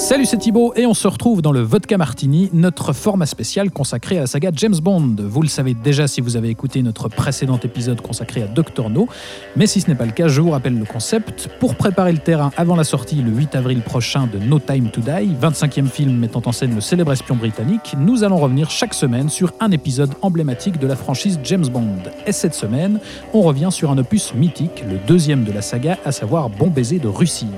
Salut, c'est Thibaut et on se retrouve dans le Vodka Martini, notre format spécial consacré à la saga James Bond. Vous le savez déjà si vous avez écouté notre précédent épisode consacré à Dr No, mais si ce n'est pas le cas, je vous rappelle le concept. Pour préparer le terrain avant la sortie le 8 avril prochain de No Time to Die, 25e film mettant en scène le célèbre espion britannique, nous allons revenir chaque semaine sur un épisode emblématique de la franchise James Bond. Et cette semaine, on revient sur un opus mythique, le deuxième de la saga, à savoir Bon baiser de Russie.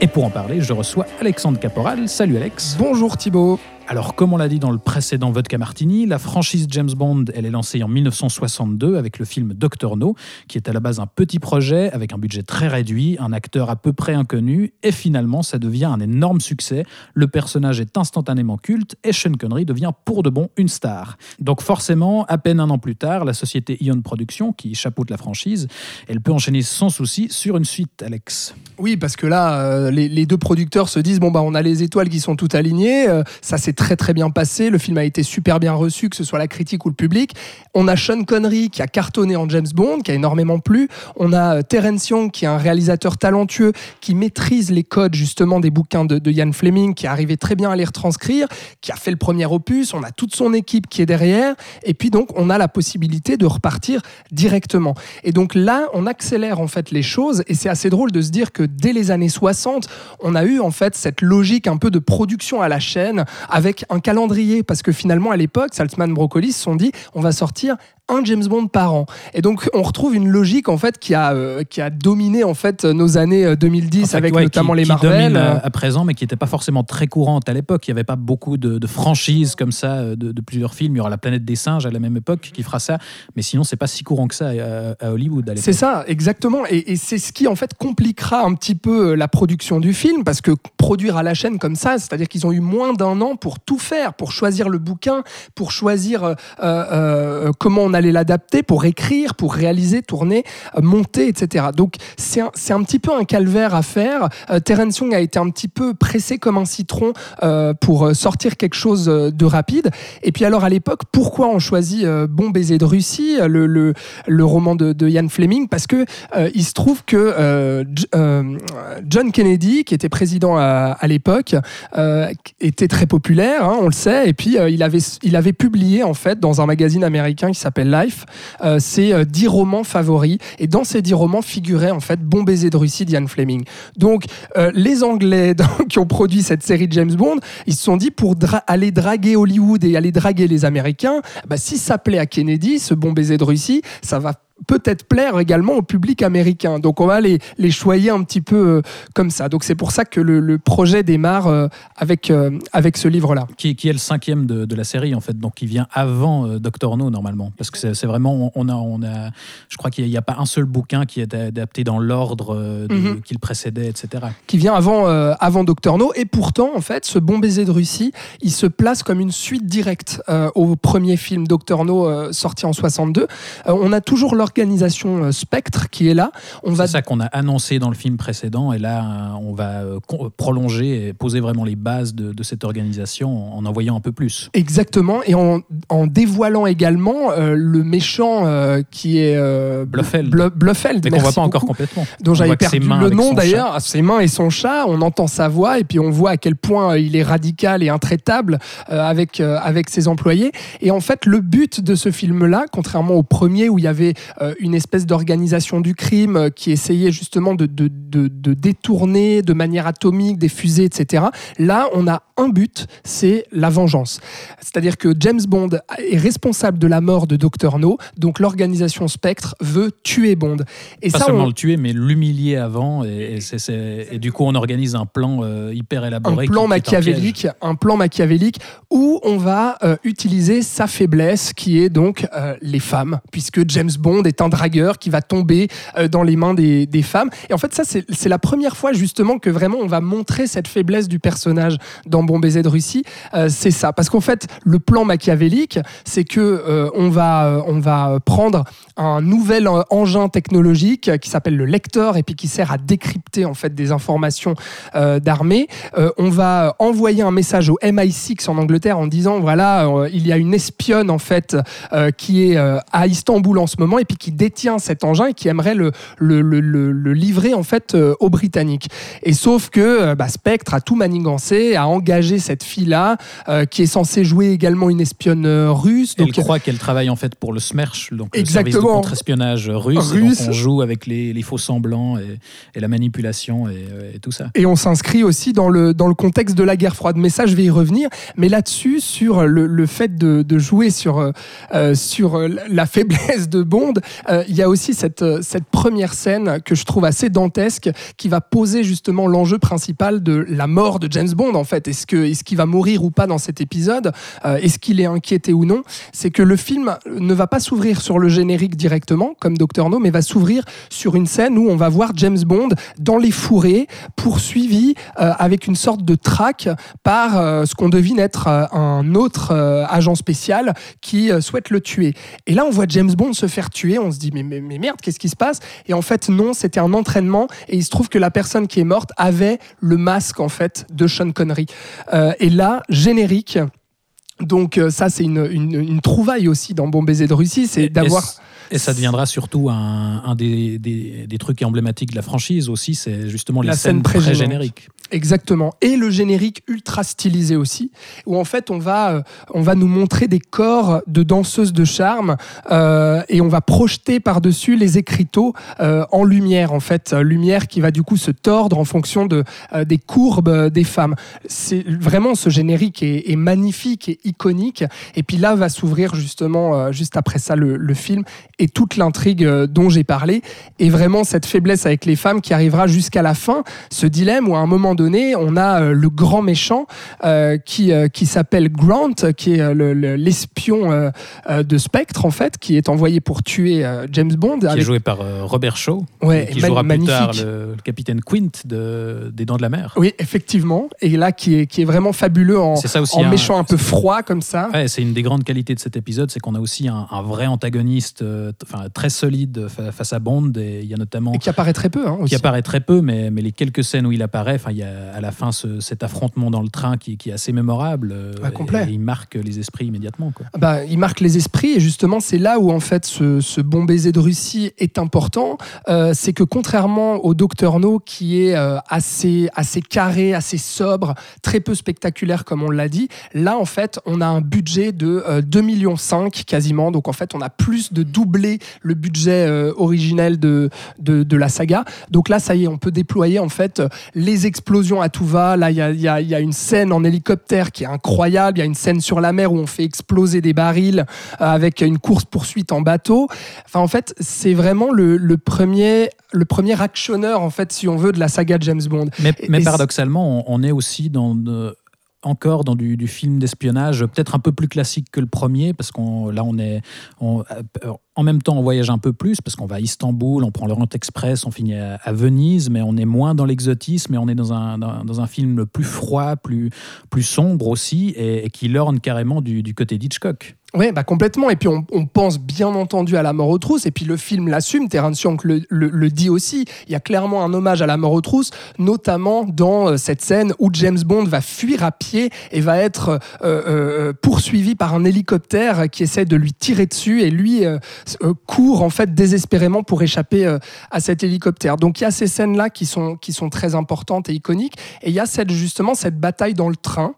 Et pour en parler, je reçois Alexandre Caporal. Salut Alex. Bonjour Thibaut. Alors, comme on l'a dit dans le précédent Vodka Martini, la franchise James Bond, elle est lancée en 1962 avec le film Doctor No, qui est à la base un petit projet avec un budget très réduit, un acteur à peu près inconnu, et finalement, ça devient un énorme succès. Le personnage est instantanément culte et Sean Connery devient pour de bon une star. Donc, forcément, à peine un an plus tard, la société Ion Productions, qui chapeaute la franchise, elle peut enchaîner sans souci sur une suite, Alex. Oui, parce que là, euh, les, deux producteurs se disent bon bah on a les étoiles qui sont toutes alignées, euh, ça s'est très très bien passé, le film a été super bien reçu, que ce soit la critique ou le public. On a Sean Connery qui a cartonné en James Bond, qui a énormément plu. On a euh, Terence Young qui est un réalisateur talentueux qui maîtrise les codes justement des bouquins de, de Ian Fleming, qui est arrivé très bien à les retranscrire, qui a fait le premier opus. On a toute son équipe qui est derrière, et puis donc on a la possibilité de repartir directement. Et donc là, on accélère en fait les choses, et c'est assez drôle de se dire que dès les années 60, on a eu en fait cette logique un peu de production à la chaîne avec un calendrier parce que finalement à l'époque Saltzman Broccoli se sont dit on va sortir un James Bond par an et donc on retrouve une logique en fait qui a euh, qui a dominé en fait nos années euh, 2010 En fait, avec ouais, notamment qui- les Marvel euh, euh, à présent, mais qui n'était pas forcément très courante à l'époque. Il n'y avait pas beaucoup de, de franchises comme ça euh, de, de plusieurs films. Il y aura La Planète des Singes à la même époque qui fera ça, mais sinon c'est pas si courant que ça euh, à, à Hollywood. C'est ça, exactement. Et, et c'est ce qui, en fait, compliquera un petit peu euh, la production du film, parce que produire à la chaîne comme ça, c'est-à-dire qu'ils ont eu moins d'un an pour tout faire, pour choisir le bouquin, pour choisir euh, euh, comment on allait l'adapter, pour écrire, pour réaliser, tourner, euh, monter, etc. Donc, c'est un, un petit peu un calvaire à faire. Euh, Terence Young a été un petit peu pressé comme un citron euh, pour sortir quelque chose de rapide. Et puis alors, à l'époque, pourquoi on choisit euh, Bon baiser de Russie, le, le, le roman de, de Ian Fleming? Parce que il se trouve que John Kennedy, qui était président à, à l'époque, était très populaire, hein, on le sait, et puis il avait il avait publié en fait dans un magazine américain qui s'appelle Life euh, ses euh, dix romans favoris, et dans ces dix romans figurait en fait Bon baiser de Russie d'Ian Fleming. Donc euh, les Anglais qui ont produit cette série de James Bond, ils se sont dit pour aller draguer Hollywood et aller draguer les Américains, si ça plaît à Kennedy, ce bon baiser de Russie, ça va peut-être plaire également au public américain. Donc on va les, les choyer un petit peu euh, comme ça. Donc c'est pour ça que le, le projet démarre euh, avec, euh, avec ce livre-là. qui, qui est le cinquième de, de la série en fait, donc qui vient avant Doctor No normalement, parce que c'est vraiment on a on a, je crois qu'il n'y a, pas un seul bouquin qui est adapté dans l'ordre euh, de- Mhm. qui le précédait, etc. qui vient avant, avant Doctor No. Et pourtant, en fait, ce bon baiser de Russie, il se place comme une suite directe au premier film Doctor No sorti en 62. Euh, on a toujours l'organisation euh, Spectre qui est là. On va C'est ça qu'on a annoncé dans le film précédent, et là euh, on va euh, prolonger et poser vraiment les bases de, de cette organisation en en voyant un peu plus. Exactement, et en, en dévoilant également euh, le méchant euh, qui est euh, Blofeld. Bl- Blofeld, Mais qu'on voit pas encore complètement. dont On j'avais perdu le nom d'ailleurs, ses mains et son chat. On entend sa voix et puis on voit à quel point il est radical et intraitable avec, avec ses employés. Et en fait, le but de ce film-là, contrairement au premier où il y avait une espèce d'organisation du crime euh, qui essayait justement de, de- de détourner de manière atomique des fusées, etc., là, on a un but, c'est la vengeance. C'est-à-dire que James Bond est responsable de la mort de Dr. No, donc l'organisation Spectre veut tuer Bond. Et Pas ça, seulement on- le tuer, mais l'humilier avant, et, du coup on organise un plan euh, hyper un élaboré. qui- plan qui est un piège. machiavélique, un plan machiavélique où on va euh, utiliser sa faiblesse qui est donc euh, les femmes, puisque James Bond est un dragueur qui va tomber dans les mains des, des femmes. Et en fait, ça, c'est c'est la première fois justement que vraiment on va montrer cette faiblesse du personnage dans Bon baiser de Russie, euh, c'est ça. Parce qu'en fait, le plan machiavélique, c'est que euh, on va euh, on va prendre un nouvel engin technologique qui s'appelle le lecteur et puis qui sert à décrypter en fait des informations d'armée. On va envoyer un message au MI6 en Angleterre en disant voilà il y a une espionne en fait qui est à Istanbul en ce moment et puis qui détient cet engin et qui aimerait le, le, livrer en fait aux Britanniques. Et sauf que bah, Spectre a tout manigancé, a engagé cette fille-là euh, qui est censée jouer également une espionne euh, russe. Elle Donc, croit qu'elle travaille en fait pour le SMERSH, donc le service de Exactement. contre-espionnage russe. et Russe. donc on joue avec les, les faux semblants et, et la manipulation et, et tout ça. Et on s'inscrit aussi dans le, dans le contexte de la guerre froide. Mais ça, je vais y revenir. Mais là-dessus, sur le, le fait de, de jouer sur, euh, euh, sur euh, la faiblesse de Bond, euh, il y a aussi cette, euh, cette première scène que je trouve assez dantesque qui va poser justement l'enjeu principal de la mort de James Bond, en fait. Est-ce est-ce qu'il va mourir ou pas dans cet épisode Euh, Est-ce qu'il est inquiété ou non C'est que le film ne va pas s'ouvrir sur le générique directement, comme Doctor No, mais va s'ouvrir sur une scène où on va voir James Bond dans les fourrés, poursuivi euh, avec une sorte de traque par euh, ce qu'on devine être un autre agent spécial qui souhaite le tuer. Et là, on voit James Bond se faire tuer. On se dit mais, mais merde, qu'est-ce qui se passe? Et en fait, non, c'était un entraînement. Et il se trouve que la personne qui est morte avait le masque en fait de Sean Connery. Euh, et là, générique. Donc euh, ça, c'est une, une, une trouvaille aussi dans Bon baiser de Russie, c'est d'avoir... Et ça deviendra surtout un, un des, des- des trucs emblématiques de la franchise aussi, c'est justement les La scène scènes très génériques. Exactement. Et le générique ultra stylisé aussi, où en fait on va, euh, on va nous montrer des corps de danseuses de charme euh, et on va projeter par-dessus les écriteaux euh, en lumière, en fait. Lumière qui va du coup se tordre en fonction de, des courbes des femmes. C'est vraiment ce générique est, magnifique et iconique. Et puis là va s'ouvrir justement, juste après ça, le, film et toute l'intrigue dont j'ai parlé. Et vraiment cette faiblesse avec les femmes qui arrivera jusqu'à la fin, ce dilemme où à un moment donné, on a euh, le grand méchant euh, qui, euh, qui s'appelle Grant, qui est le- le- l'espion de Spectre, en fait, qui est envoyé pour tuer James Bond. Qui est joué par Robert Shaw, Ouais, qui jouera plus tard le, le capitaine Quint de, des Dents de la Mer. Oui, effectivement. Et là, qui est, qui est vraiment fabuleux en, C'est ça aussi. en méchant un peu froid comme ça. Ouais, c'est une des grandes qualités de cet épisode, c'est qu'on a aussi un, un vrai antagoniste euh, très solide fa- face à Bond. Et il y a notamment Et qui apparaît très peu hein, aussi. qui apparaît très peu, mais, mais les quelques scènes où il apparaît, il y a à la fin ce- cet affrontement dans le train qui, qui est assez mémorable. euh, Ah, complet. et il marque les esprits immédiatement. Quoi. Bah, il marque les esprits et justement c'est là où en fait ce, ce bon baiser de Russie est important. Euh, c'est que contrairement au Docteur No qui est euh, assez assez carré, assez sobre, très peu spectaculaire comme on l'a dit, là en fait on a un budget de euh, 2 millions 5 quasiment. Donc en fait on a plus de doubler le budget euh, originel de, de de la saga. Donc là ça y est on peut déployer en fait euh, les explosions à tout va. Là il y a, il y a- il y a une scène en hélicoptère qui est incroyable. Il y a une scène sur la mer où on fait exploser des barils euh, avec une course poursuite en bateau. Enfin, en fait, c'est vraiment le, le premier, le premier actionneur, en fait, si on veut, de la saga James Bond. Mais, paradoxalement, on, on est aussi dans de- encore dans du, film d'espionnage, peut-être un peu plus classique que le premier, parce qu'on là on est euh, en même temps on voyage un peu plus parce qu'on va à Istanbul, on prend l'Orient Express, on finit à, Venise, mais on est moins dans l'exotisme et on est dans un dans, un film plus froid, plus plus sombre aussi et, et qui lorne carrément du, du côté d'Hitchcock. Oui, bah complètement. Et puis on, pense bien entendu à la mort aux trousses. Et puis le film l'assume. Terence Young le, le- dit aussi. Il y a clairement un hommage à la mort aux trousses, notamment dans euh, cette scène où James Bond va fuir à pied et va être euh, euh, poursuivi par un hélicoptère qui essaie de lui tirer dessus. Et lui court en fait désespérément pour échapper à cet hélicoptère. Donc il y a ces scènes là qui sont qui sont très importantes et iconiques. Et il y a cette justement cette bataille dans le train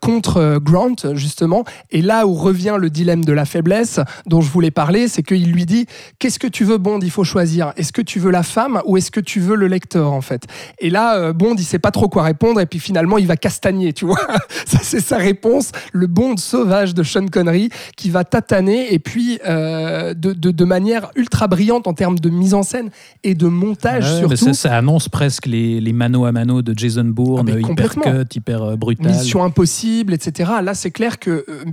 contre Grant justement. Et là où revient le dilemme de la faiblesse dont je voulais parler, c'est qu'il lui dit qu'est-ce que tu veux Bond Il faut choisir. Est-ce que tu veux la femme ou est-ce que tu veux le lecteur en fait? Et là euh, Bond il sait pas trop quoi répondre et puis finalement il va castagner, tu vois. Ça c'est sa réponse, le Bond sauvage de Sean Connery qui va tataner et puis euh, de, de, de manière ultra brillante en termes de mise en scène et de montage Ouais, mais surtout. ça, ça annonce presque les, les mano à mano de Jason Bourne, Ah, hyper cut, hyper euh, brutal. Mission impossible, etc. Là, c'est clair que euh,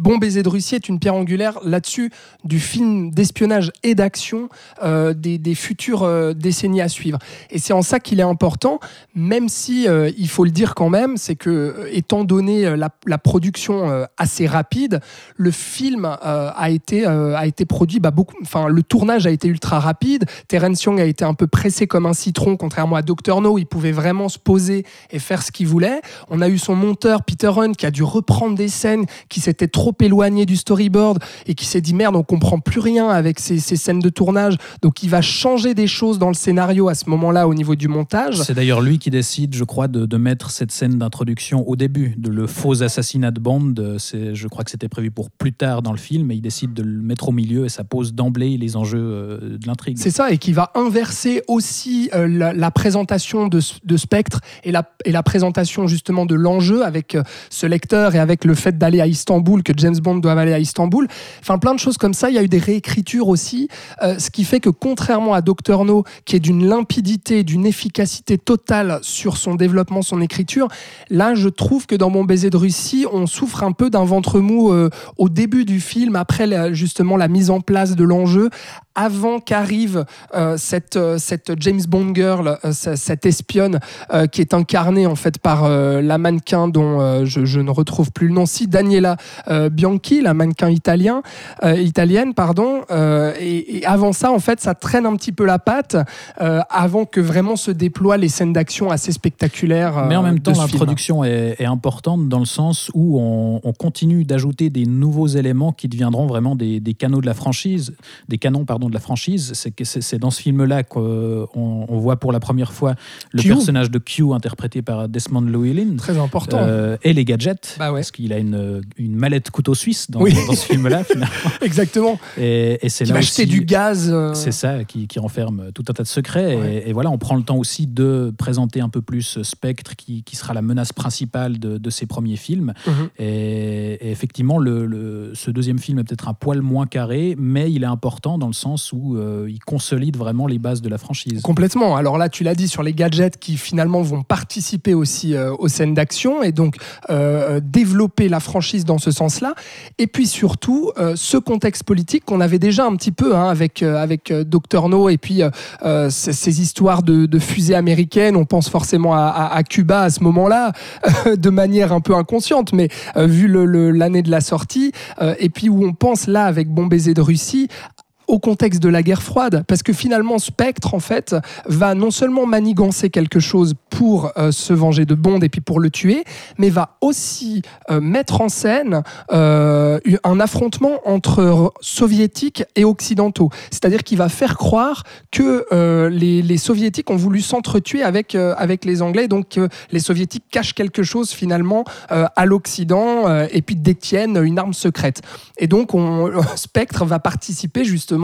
Bon baiser de Russie est une pierre angulaire là-dessus du film d'espionnage et d'action euh, des, futures euh, décennies à suivre. Et c'est en ça qu'il est important, même si euh, il faut le dire quand même, c'est que étant donné la, la production assez rapide, le film a été a été produit bah, beaucoup. Enfin, le tournage a été ultra rapide. Terence Young a été un peu pressé comme un citron, contrairement à Dr No, il pouvait vraiment se poser et faire ce qu'il voulait. On a eu son monteur Peter Hunt qui a dû reprendre des scènes qui s'étaient trop éloignées du storyboard et qui s'est dit merde, on comprend plus rien avec ces, ces scènes de tournage. Donc il va changer des choses dans le scénario à ce moment-là au niveau du montage. C'est d'ailleurs lui qui décide, je crois, de, de mettre cette scène d'introduction au début, de le faux assassinat de Bond. c'est- Je crois que c'était prévu pour plus tard dans le film, mais il décide de le mettre au milieu et ça pose d'emblée les enjeux euh, de l'intrigue. C'est ça, et qui va inverser aussi euh, la, la présentation de, de Spectre et la, et la présentation justement de l'enjeu avec euh, ce lecteur et avec le fait d'aller à Istanbul, que James Bond doit aller à Istanbul. Enfin, plein de choses comme ça. Il y a eu des réécritures aussi, euh, ce qui fait que contrairement à Doctor No, qui est d'une limpidité, d'une efficacité totale sur son développement, son écriture, là, je trouve que dans Mon baiser de Russie, on souffre un peu d'un ventre mou euh, au début du film, après justement la mise en place de l'enjeu, avant qu'arrive euh, cette, euh, cette James Bond girl, euh, ce- cette espionne qui est incarnée en fait par la mannequin dont je, je ne retrouve plus le nom, si Daniela Bianchi, la mannequin italien, italienne, pardon. et, et avant ça, en fait, ça traîne un petit peu la patte avant que vraiment se déploient les scènes d'action assez spectaculaires. Mais en même temps, film. l'introduction est, est importante dans le sens où on, on continue d'ajouter des nouveaux éléments qui deviendront vraiment des, des canaux de la franchise, des canons pardon de la franchise. C'est que c'est dans ce film-là qu'on on voit pour la première fois le Q. personnage de Q interprété par Desmond Llewellyn. Très important. euh, et les gadgets, Bah ouais. parce qu'il a une, une mallette couteau suisse dans, Oui. dans ce film-là. Exactement. Et, et c'est là va aussi, acheter du gaz. euh, c'est ça qui, qui renferme tout un tas de secrets. Ouais. Et, et voilà, on prend le temps aussi de présenter un peu plus Spectre, qui, qui sera la menace principale de, de ces premiers films. Mhm. Et, et effectivement, le, le- ce deuxième film est peut-être un poil moins carré, mais il est important dans le sens où euh, il consolide vraiment les bases de la franchise. Complètement. Alors là, tu l'as dit sur les gadgets qui finalement vont participer aussi euh, aux scènes d'action et donc euh, développer la franchise dans ce sens-là. Et puis surtout, ce contexte politique qu'on avait déjà un petit peu hein, avec, avec Dr No et puis ces, histoires de, fusées américaines. On pense forcément à, Cuba à ce moment-là, de manière un peu inconsciente, mais vu l'année de la sortie. et puis où on pense là avec Bon baiser de Russie au contexte de la guerre froide, parce que finalement Spectre en fait va non seulement manigancer quelque chose pour euh, se venger de Bond et puis pour le tuer, mais va aussi euh, mettre en scène euh, un affrontement entre soviétiques et occidentaux. C'est-à-dire qu'il va faire croire que les, soviétiques ont voulu s'entretuer avec, avec les Anglais, donc les soviétiques cachent quelque chose finalement à l'Occident et puis détiennent une arme secrète. Et donc on, Spectre va participer justement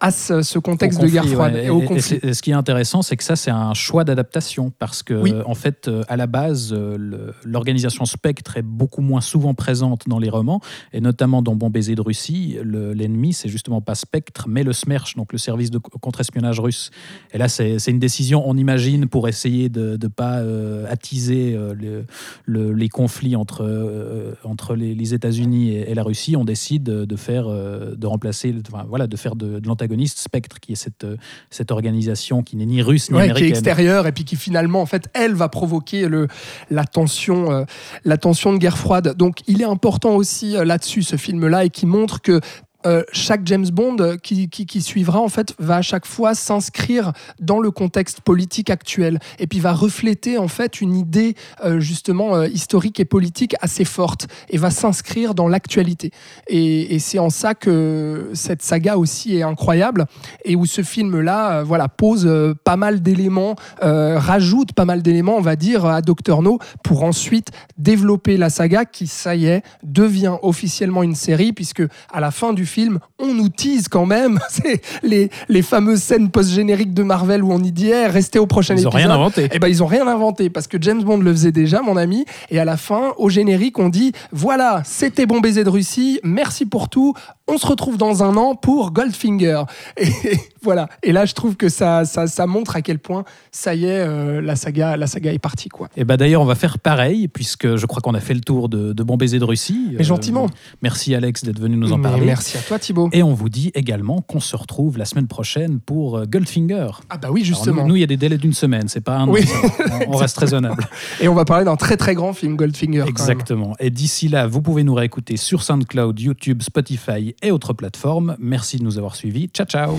à ce, ce contexte de guerre froide ouais. et au Et- conflit. et ce qui est intéressant, c'est que ça, c'est un choix d'adaptation parce que, Oui. en fait, euh, à la base, euh, l'organisation Spectre est beaucoup moins souvent présente dans les romans, et notamment dans Bon baiser de Russie. le- L'ennemi, c'est justement pas Spectre, mais le SMERSH, donc le service de co- contre-espionnage russe. Et là, c'est une décision, on imagine, pour essayer de ne pas euh, attiser euh, le- le- les conflits entre, euh, entre les, les États-Unis et, et la Russie. On décide de faire, de remplacer, enfin, voilà, de faire de, de l'antagoniste Spectre, qui est cette, euh, cette organisation qui n'est ni russe ni Ouais, qui est américaine. extérieure et puis qui finalement en fait elle va provoquer le, la tension euh, la tension de guerre froide donc il est important aussi euh, là-dessus ce film là et qui montre que euh, chaque James Bond qui, suivra en fait va à chaque fois s'inscrire dans le contexte politique actuel et puis va refléter en fait une idée euh, justement euh, historique et politique assez forte et va s'inscrire dans l'actualité. Et, c'est en ça que cette saga aussi est incroyable et où ce film-là, euh, voilà, pose pas mal d'éléments, rajoute pas mal d'éléments, on va dire, à Doctor No pour ensuite développer la saga qui, ça y est, devient officiellement une série puisque à la fin du film, on nous tease quand même c'est les, les fameuses scènes post-génériques de Marvel où on y dit Eh, restez au prochain Ils n'ont épisode. rien inventé. Eh ben, ils ont rien inventé parce que James Bond le faisait déjà, mon ami. Et à la fin, au générique, on dit voilà, c'était bon baiser de Russie, merci pour tout. On se retrouve dans un an pour Goldfinger. Et voilà. Et là, je trouve que ça, ça, ça montre à quel point ça y est, euh, la saga, la saga est partie, quoi. Et bah d'ailleurs, on va faire pareil, puisque je crois qu'on a fait le tour de, de Bon Baiser de Russie. Mais gentiment. merci Alex d'être venu nous en Mais parler. Merci à toi, Thibaut. Et on vous dit également qu'on se retrouve la semaine prochaine pour euh, Goldfinger. Ah bah oui, justement. nous, nous, il y a des délais d'une semaine, c'est pas un an. Oui. On, reste raisonnable. Et on va parler d'un très très grand film Goldfinger. Exactement. Et d'ici là, vous pouvez nous réécouter sur SoundCloud, YouTube, Spotify et autres plateformes. Merci de nous avoir suivis. Ciao, ciao.